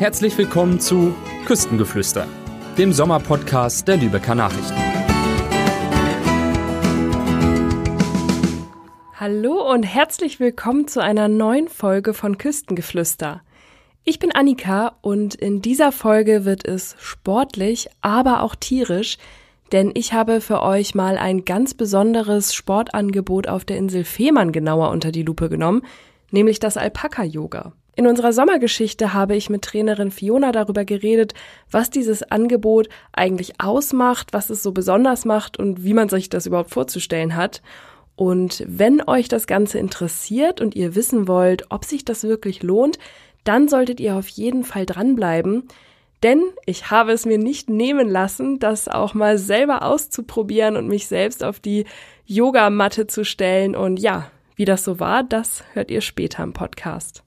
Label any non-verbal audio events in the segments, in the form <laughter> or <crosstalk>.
Herzlich willkommen zu Küstengeflüster, dem Sommerpodcast der Lübecker Nachrichten. Hallo und herzlich willkommen zu einer neuen Folge von Küstengeflüster. Ich bin Annika und in dieser Folge wird es sportlich, aber auch tierisch, denn ich habe für euch mal ein ganz besonderes Sportangebot auf der Insel Fehmarn genauer unter die Lupe genommen, nämlich das Alpaka-Yoga. In unserer Sommergeschichte habe ich mit Trainerin Fiona darüber geredet, was dieses Angebot eigentlich ausmacht, was es so besonders macht und wie man sich das überhaupt vorzustellen hat. Und wenn euch das Ganze interessiert und ihr wissen wollt, ob sich das wirklich lohnt, dann solltet ihr auf jeden Fall dranbleiben, denn ich habe es mir nicht nehmen lassen, das auch mal selber auszuprobieren und mich selbst auf die Yogamatte zu stellen. Und ja, wie das so war, das hört ihr später im Podcast.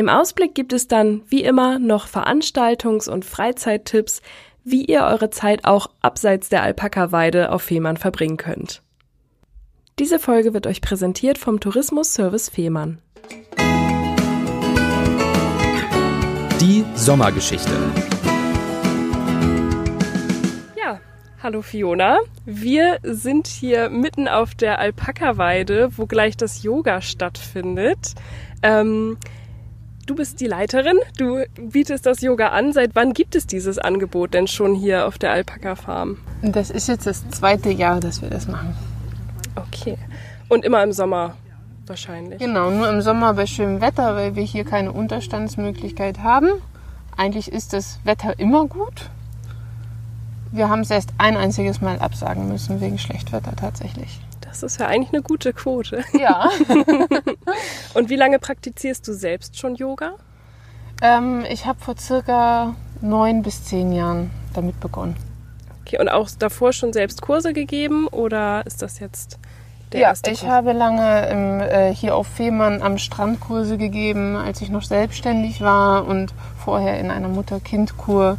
Im Ausblick gibt es dann, wie immer, noch Veranstaltungs- und Freizeittipps, wie ihr eure Zeit auch abseits der Alpaka-Weide auf Fehmarn verbringen könnt. Diese Folge wird euch präsentiert vom Tourismus Service Fehmarn. Die Sommergeschichte. Ja, hallo Fiona. Wir sind hier mitten auf der Alpaka-Weide, wo gleich das Yoga stattfindet. Ähm, du bist die Leiterin, du bietest das Yoga an. Seit wann gibt es dieses Angebot denn schon hier auf der Alpaka-Farm? Das ist jetzt das zweite Jahr, dass wir das machen. Okay. Und immer im Sommer wahrscheinlich. Genau, nur im Sommer bei schönem Wetter, weil wir hier keine Unterstandsmöglichkeit haben. Eigentlich ist das Wetter immer gut. Wir haben es erst ein einziges Mal absagen müssen wegen Schlechtwetter tatsächlich. Das ist ja eigentlich eine gute Quote. Ja. <laughs> Und wie lange praktizierst du selbst schon Yoga? ähm, ich habe vor circa neun bis zehn Jahren damit begonnen. Okay, und auch davor schon selbst Kurse gegeben oder ist das jetzt der ja, erste ich Kurs? habe lange im, äh, hier auf Fehmarn am Strand Kurse gegeben, als ich noch selbstständig war und vorher in einer Mutter-Kind-Kur.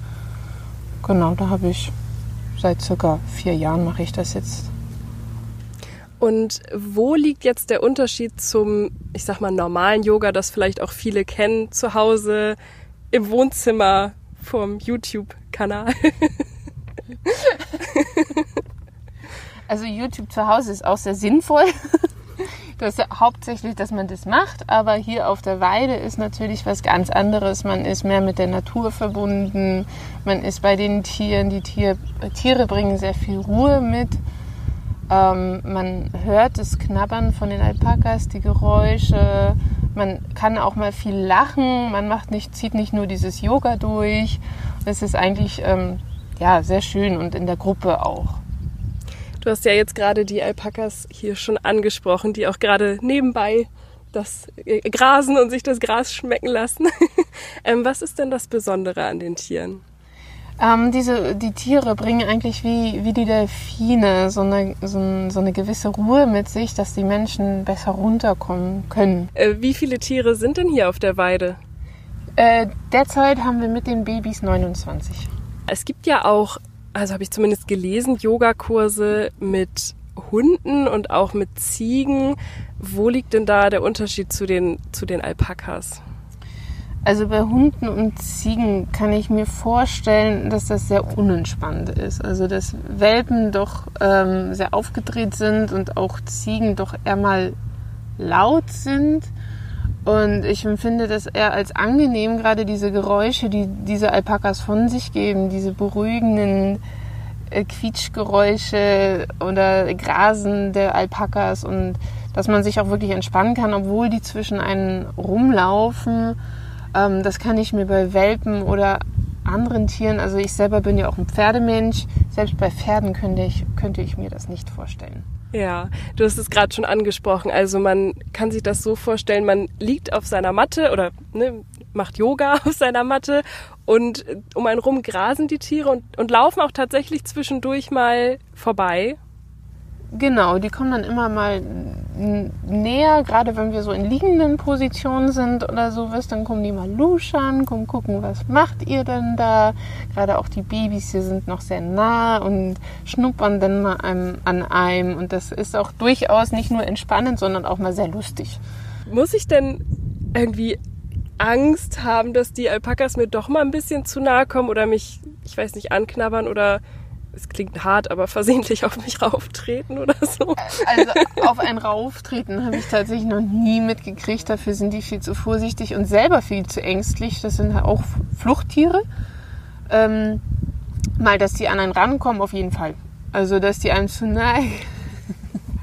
Genau, da habe ich seit circa vier Jahren mache ich das jetzt. Und wo liegt jetzt der Unterschied zum, ich sag mal, normalen Yoga, das vielleicht auch viele kennen, zu Hause im Wohnzimmer vom YouTube-Kanal? <laughs> Also YouTube zu Hause ist auch sehr sinnvoll. <laughs> Das ist ja hauptsächlich, dass man das macht, aber hier auf der Weide ist natürlich was ganz anderes. Man ist mehr mit der Natur verbunden, man ist bei den Tieren, die Tier, Tiere bringen sehr viel Ruhe mit. Ähm, man hört das Knabbern von den Alpakas, die Geräusche. Man kann auch mal viel lachen. Man macht nicht, zieht nicht nur dieses Yoga durch. Es ist eigentlich ähm, ja, sehr schön und in der Gruppe auch. Du hast ja jetzt gerade die Alpakas hier schon angesprochen, die auch gerade nebenbei das äh, grasen und sich das Gras schmecken lassen. <laughs> ähm, was ist denn das Besondere an den Tieren? Ähm, diese, die Tiere bringen eigentlich wie, wie die Delfine so eine, so, ein, so eine gewisse Ruhe mit sich, dass die Menschen besser runterkommen können. Äh, wie viele Tiere sind denn hier auf der Weide? Äh, derzeit haben wir mit den Babys 29. Es gibt ja auch, also habe ich zumindest gelesen, Yogakurse mit Hunden und auch mit Ziegen. Wo liegt denn da der Unterschied zu den, zu den Alpakas? Also bei Hunden und Ziegen kann ich mir vorstellen, dass das sehr unentspannt ist. Also dass Welpen doch ähm, sehr aufgedreht sind und auch Ziegen doch eher mal laut sind. Und ich empfinde das eher als angenehm, gerade diese Geräusche, die diese Alpakas von sich geben, diese beruhigenden äh, Quietschgeräusche oder Grasen der Alpakas und dass man sich auch wirklich entspannen kann, obwohl die zwischen einen rumlaufen. Ähm, das kann ich mir bei Welpen oder anderen Tieren, also ich selber bin ja auch ein Pferdemensch, selbst bei Pferden könnte ich, könnte ich mir das nicht vorstellen. Ja, du hast es gerade schon angesprochen. Also man kann sich das so vorstellen, man liegt auf seiner Matte oder ne, macht Yoga <laughs> auf seiner Matte und um einen rum grasen die Tiere und, und laufen auch tatsächlich zwischendurch mal vorbei. Genau, die kommen dann immer mal näher, gerade wenn wir so in liegenden Positionen sind oder sowas, dann kommen die mal luschern, kommen gucken, was macht ihr denn da? Gerade auch die Babys hier sind noch sehr nah und schnuppern dann mal an einem und das ist auch durchaus nicht nur entspannend, sondern auch mal sehr lustig. Muss ich denn irgendwie Angst haben, dass die Alpakas mir doch mal ein bisschen zu nahe kommen oder mich, ich weiß nicht, anknabbern oder es klingt hart, aber versehentlich auf mich rauftreten oder so? Also auf ein Rauftreten habe ich tatsächlich noch nie mitgekriegt. Dafür sind die viel zu vorsichtig und selber viel zu ängstlich. Das sind auch Fluchttiere. Ähm, mal, dass die an einen rankommen, auf jeden Fall. Also, dass die einem zu nahe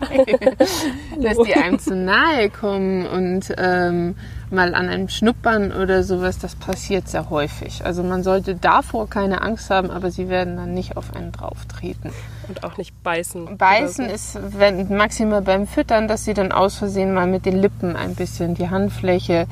<laughs> dass die einem zu nahe kommen und ähm, mal an einem schnuppern oder sowas, das passiert sehr häufig. Also man sollte davor keine Angst haben, aber sie werden dann nicht auf einen drauf treten. Und auch nicht beißen. Beißen so. ist wenn, maximal beim Füttern, dass sie dann aus Versehen mal mit den Lippen ein bisschen die Handfläche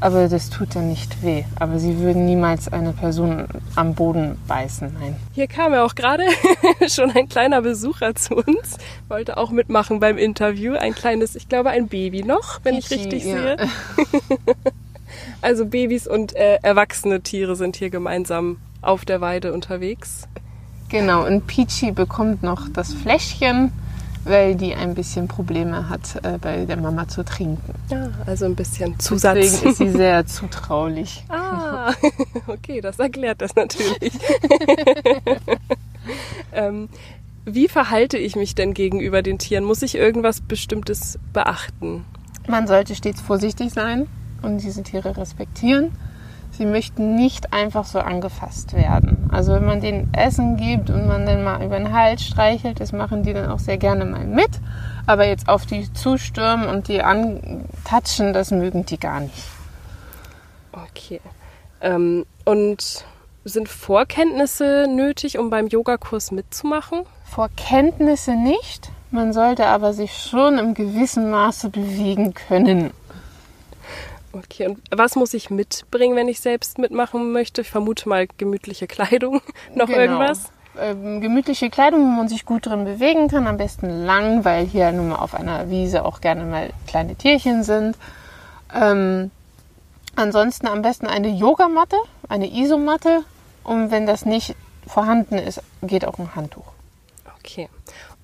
aber das tut ja nicht weh. Aber sie würden niemals eine Person am Boden beißen, nein. Hier kam ja auch gerade <laughs> schon ein kleiner Besucher zu uns, wollte auch mitmachen beim Interview. Ein kleines, ich glaube, ein Baby noch, wenn Pichi, ich richtig ja. sehe. <laughs> also Babys und äh, erwachsene Tiere sind hier gemeinsam auf der Weide unterwegs. Genau, und Peachy bekommt noch das Fläschchen weil die ein bisschen Probleme hat, äh, bei der Mama zu trinken. Ja, also ein bisschen Zusatz. Deswegen ist sie <laughs> sehr zutraulich. Ah, <laughs> okay, das erklärt das natürlich. <laughs> ähm, wie verhalte ich mich denn gegenüber den Tieren? Muss ich irgendwas Bestimmtes beachten? Man sollte stets vorsichtig sein und diese Tiere respektieren. Sie möchten nicht einfach so angefasst werden. Also wenn man denen Essen gibt und man dann mal über den Hals streichelt, das machen die dann auch sehr gerne mal mit. Aber jetzt auf die zustürmen und die antatschen, das mögen die gar nicht. Okay. Ähm, und sind Vorkenntnisse nötig, um beim Yogakurs mitzumachen? Vorkenntnisse nicht. Man sollte aber sich schon im gewissen Maße bewegen können. Okay, und was muss ich mitbringen, wenn ich selbst mitmachen möchte? Ich vermute mal gemütliche Kleidung. <laughs> Noch genau. irgendwas? Ähm, gemütliche Kleidung, wo man sich gut drin bewegen kann. Am besten lang, weil hier nun mal auf einer Wiese auch gerne mal kleine Tierchen sind. Ähm, ansonsten am besten eine Yogamatte, eine Isomatte. Und wenn das nicht vorhanden ist, geht auch ein Handtuch. Okay.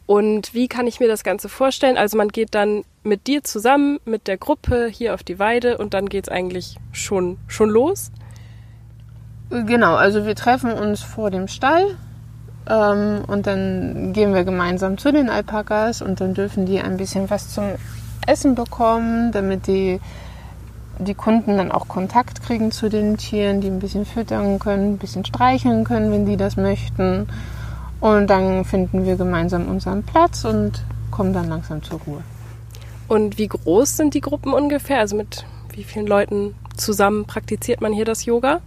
Und wie kann ich mir das Ganze vorstellen? Also man geht dann mit dir zusammen, mit der Gruppe hier auf die Weide und dann geht es eigentlich schon, schon los? Genau, also wir treffen uns vor dem Stall ähm, und dann gehen wir gemeinsam zu den Alpakas und dann dürfen die ein bisschen was zum Essen bekommen, damit die, die Kunden dann auch Kontakt kriegen zu den Tieren, die ein bisschen füttern können, ein bisschen streicheln können, wenn die das möchten. Und dann finden wir gemeinsam unseren Platz und kommen dann langsam zur Ruhe. Und wie groß sind die Gruppen ungefähr? Also mit wie vielen Leuten zusammen praktiziert man hier das Yoga?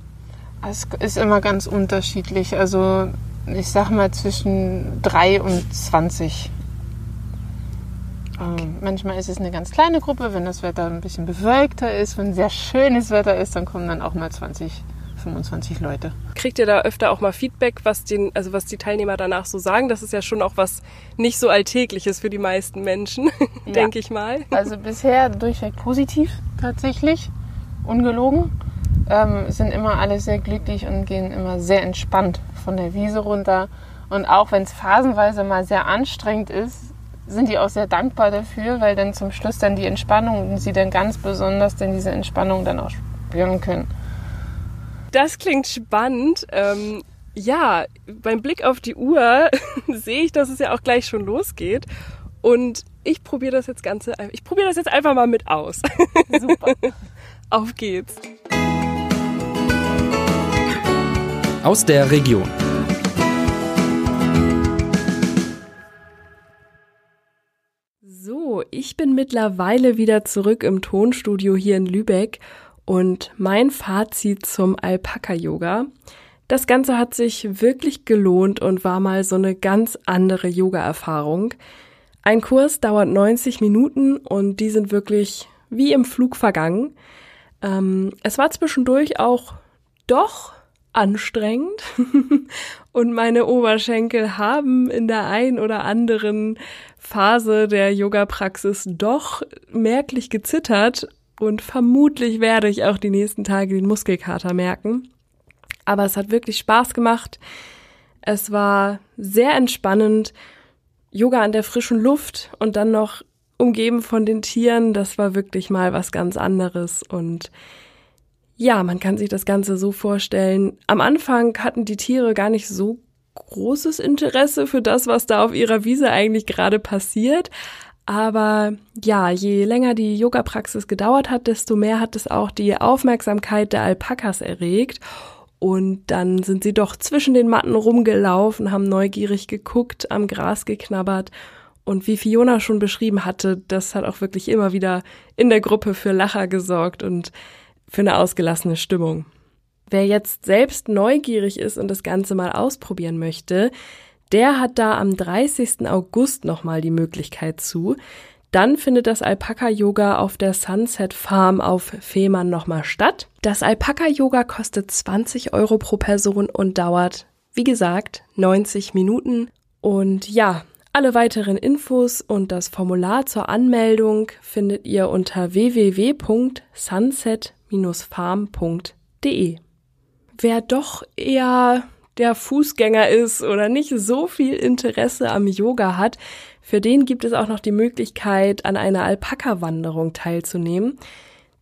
Es ist immer ganz unterschiedlich. Also ich sag mal zwischen drei und zwanzig. Okay. Ähm, manchmal ist es eine ganz kleine Gruppe, wenn das Wetter ein bisschen bewölkter ist, wenn sehr schönes Wetter ist, dann kommen dann auch mal 20 25 Leute. Kriegt ihr da öfter auch mal Feedback, was, den, also was die Teilnehmer danach so sagen? Das ist ja schon auch was nicht so Alltägliches für die meisten Menschen, <laughs> ja. denke ich mal. Also <laughs> bisher durchweg positiv tatsächlich, ungelogen. Ähm, sind immer alle sehr glücklich und gehen immer sehr entspannt von der Wiese runter. Und auch wenn es phasenweise mal sehr anstrengend ist, sind die auch sehr dankbar dafür, weil dann zum Schluss dann die Entspannung und sie dann ganz besonders dann diese Entspannung dann auch spüren können. Das klingt spannend. Ähm, ja, beim Blick auf die Uhr <laughs> sehe ich, dass es ja auch gleich schon losgeht. Und ich probiere das jetzt Ganze, ich probiere das jetzt einfach mal mit aus. <laughs> Super. auf geht's. Aus der Region. So, ich bin mittlerweile wieder zurück im Tonstudio hier in Lübeck und mein Fazit zum Alpaka-Yoga. Das Ganze hat sich wirklich gelohnt und war mal so eine ganz andere Yoga-Erfahrung. Ein Kurs dauert 90 Minuten und die sind wirklich wie im Flug vergangen. Ähm, es war zwischendurch auch doch anstrengend <laughs> und meine Oberschenkel haben in der ein oder anderen Phase der Yoga-Praxis doch merklich gezittert und vermutlich werde ich auch die nächsten Tage den Muskelkater merken. Aber es hat wirklich Spaß gemacht. Es war sehr entspannend. Yoga an der frischen Luft und dann noch umgeben von den Tieren. Das war wirklich mal was ganz anderes. Und Ja, man kann sich das Ganze so vorstellen. Am Anfang hatten die Tiere gar nicht so großes Interesse für das, was da auf ihrer Wiese eigentlich gerade passiert. Aber ja, je länger die Yoga-Praxis gedauert hat, desto mehr hat es auch die Aufmerksamkeit der Alpakas erregt. Und dann sind sie doch zwischen den Matten rumgelaufen, haben neugierig geguckt, am Gras geknabbert. Und wie Fiona schon beschrieben hatte, das hat auch wirklich immer wieder in der Gruppe für Lacher gesorgt und für eine ausgelassene Stimmung. Wer jetzt selbst neugierig ist und das Ganze mal ausprobieren möchte, der hat da am 30. August nochmal die Möglichkeit zu. Dann findet das Alpaka-Yoga auf der Sunset Farm auf Fehmarn nochmal statt. Das Alpaka-Yoga kostet 20 Euro pro Person und dauert, wie gesagt, 90 Minuten. Und ja, alle weiteren Infos und das Formular zur Anmeldung findet ihr unter www.sunset-farm.de wer doch eher der Fußgänger ist oder nicht so viel Interesse am Yoga hat, für den gibt es auch noch die Möglichkeit, an einer Alpaka-Wanderung teilzunehmen.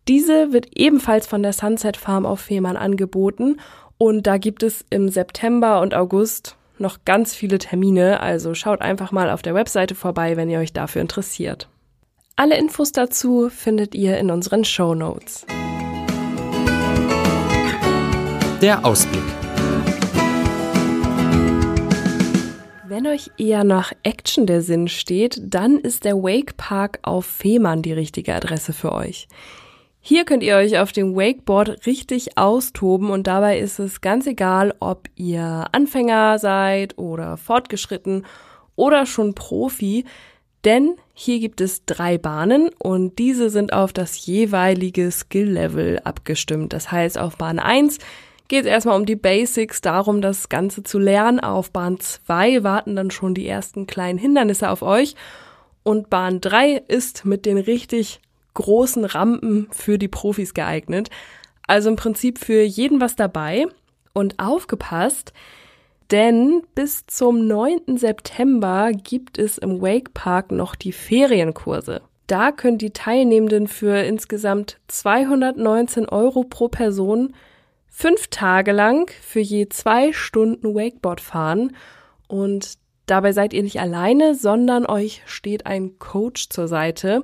Diese wird ebenfalls von der Sunset Farm auf Fehmarn angeboten und da gibt es im September und August noch ganz viele Termine, also schaut einfach mal auf der Webseite vorbei, wenn ihr euch dafür interessiert. Alle Infos dazu findet ihr in unseren Show Notes. Der Ausblick. Wenn euch eher nach Action der Sinn steht, dann ist der Wake Park auf Fehmarn die richtige Adresse für euch. Hier könnt ihr euch auf dem Wakeboard richtig austoben und dabei ist es ganz egal, ob ihr Anfänger seid oder fortgeschritten oder schon Profi, denn hier gibt es drei Bahnen und diese sind auf das jeweilige Skill-Level abgestimmt. Das heißt, auf Bahn 1 geht es erstmal um die Basics, darum, das Ganze zu lernen. Auf Bahn 2 warten dann schon die ersten kleinen Hindernisse auf euch. Und Bahn 3 ist mit den richtig großen Rampen für die Profis geeignet. Also im Prinzip für jeden was dabei. Und aufgepasst, denn bis zum 9. September gibt es im Wake Park noch die Ferienkurse. Da können die Teilnehmenden für insgesamt 219 Euro pro Person fünf Tage lang für je zwei Stunden Wakeboard fahren und dabei seid ihr nicht alleine, sondern euch steht ein Coach zur Seite,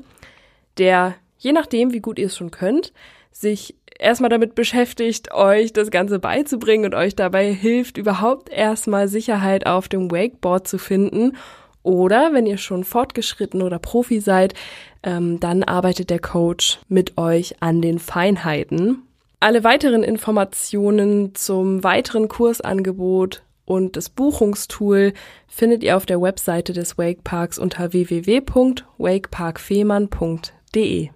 der, je nachdem, wie gut ihr es schon könnt, sich erstmal damit beschäftigt, euch das Ganze beizubringen und euch dabei hilft, überhaupt erstmal Sicherheit auf dem Wakeboard zu finden. Oder wenn ihr schon fortgeschritten oder Profi seid, ähm, dann arbeitet der Coach mit euch an den Feinheiten. Alle weiteren Informationen zum weiteren Kursangebot und das Buchungstool findet ihr auf der Webseite des Wakeparks unter www.wakeparkfehmarn.de.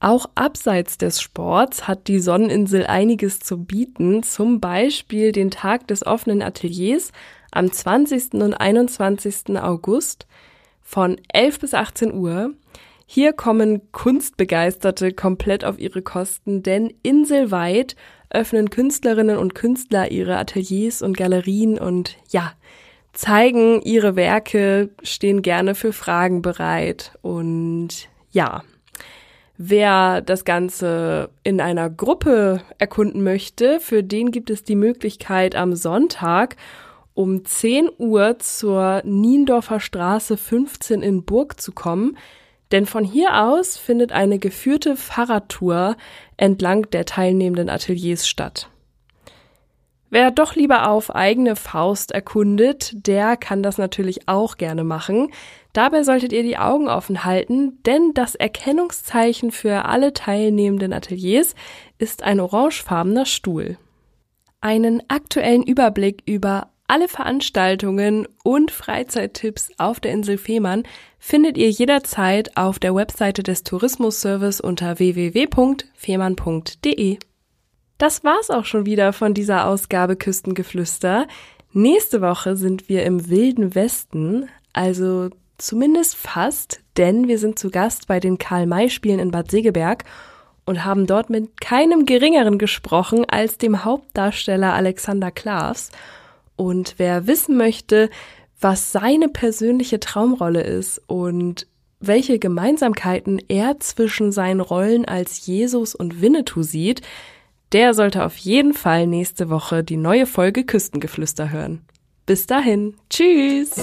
Auch abseits des Sports hat die Sonneninsel einiges zu bieten, zum Beispiel den Tag des offenen Ateliers am 20. und 21. August von 11 bis 18 Uhr hier kommen Kunstbegeisterte komplett auf ihre Kosten, denn inselweit öffnen Künstlerinnen und Künstler ihre Ateliers und Galerien und ja, zeigen ihre Werke, stehen gerne für Fragen bereit und ja. Wer das Ganze in einer Gruppe erkunden möchte, für den gibt es die Möglichkeit am Sonntag um 10 Uhr zur Niendorfer Straße 15 in Burg zu kommen. Denn von hier aus findet eine geführte Fahrradtour entlang der teilnehmenden Ateliers statt. Wer doch lieber auf eigene Faust erkundet, der kann das natürlich auch gerne machen. Dabei solltet ihr die Augen offen halten, denn das Erkennungszeichen für alle teilnehmenden Ateliers ist ein orangefarbener Stuhl. Einen aktuellen Überblick über alle Veranstaltungen und Freizeittipps auf der Insel Fehmarn findet ihr jederzeit auf der Webseite des Tourismusservice unter www.fehmarn.de. Das war's auch schon wieder von dieser Ausgabe Küstengeflüster. Nächste Woche sind wir im Wilden Westen, also zumindest fast, denn wir sind zu Gast bei den Karl-May-Spielen in Bad Segeberg und haben dort mit keinem geringeren gesprochen als dem Hauptdarsteller Alexander Klaas. Und wer wissen möchte, was seine persönliche Traumrolle ist und welche Gemeinsamkeiten er zwischen seinen Rollen als Jesus und Winnetou sieht, der sollte auf jeden Fall nächste Woche die neue Folge Küstengeflüster hören. Bis dahin, tschüss!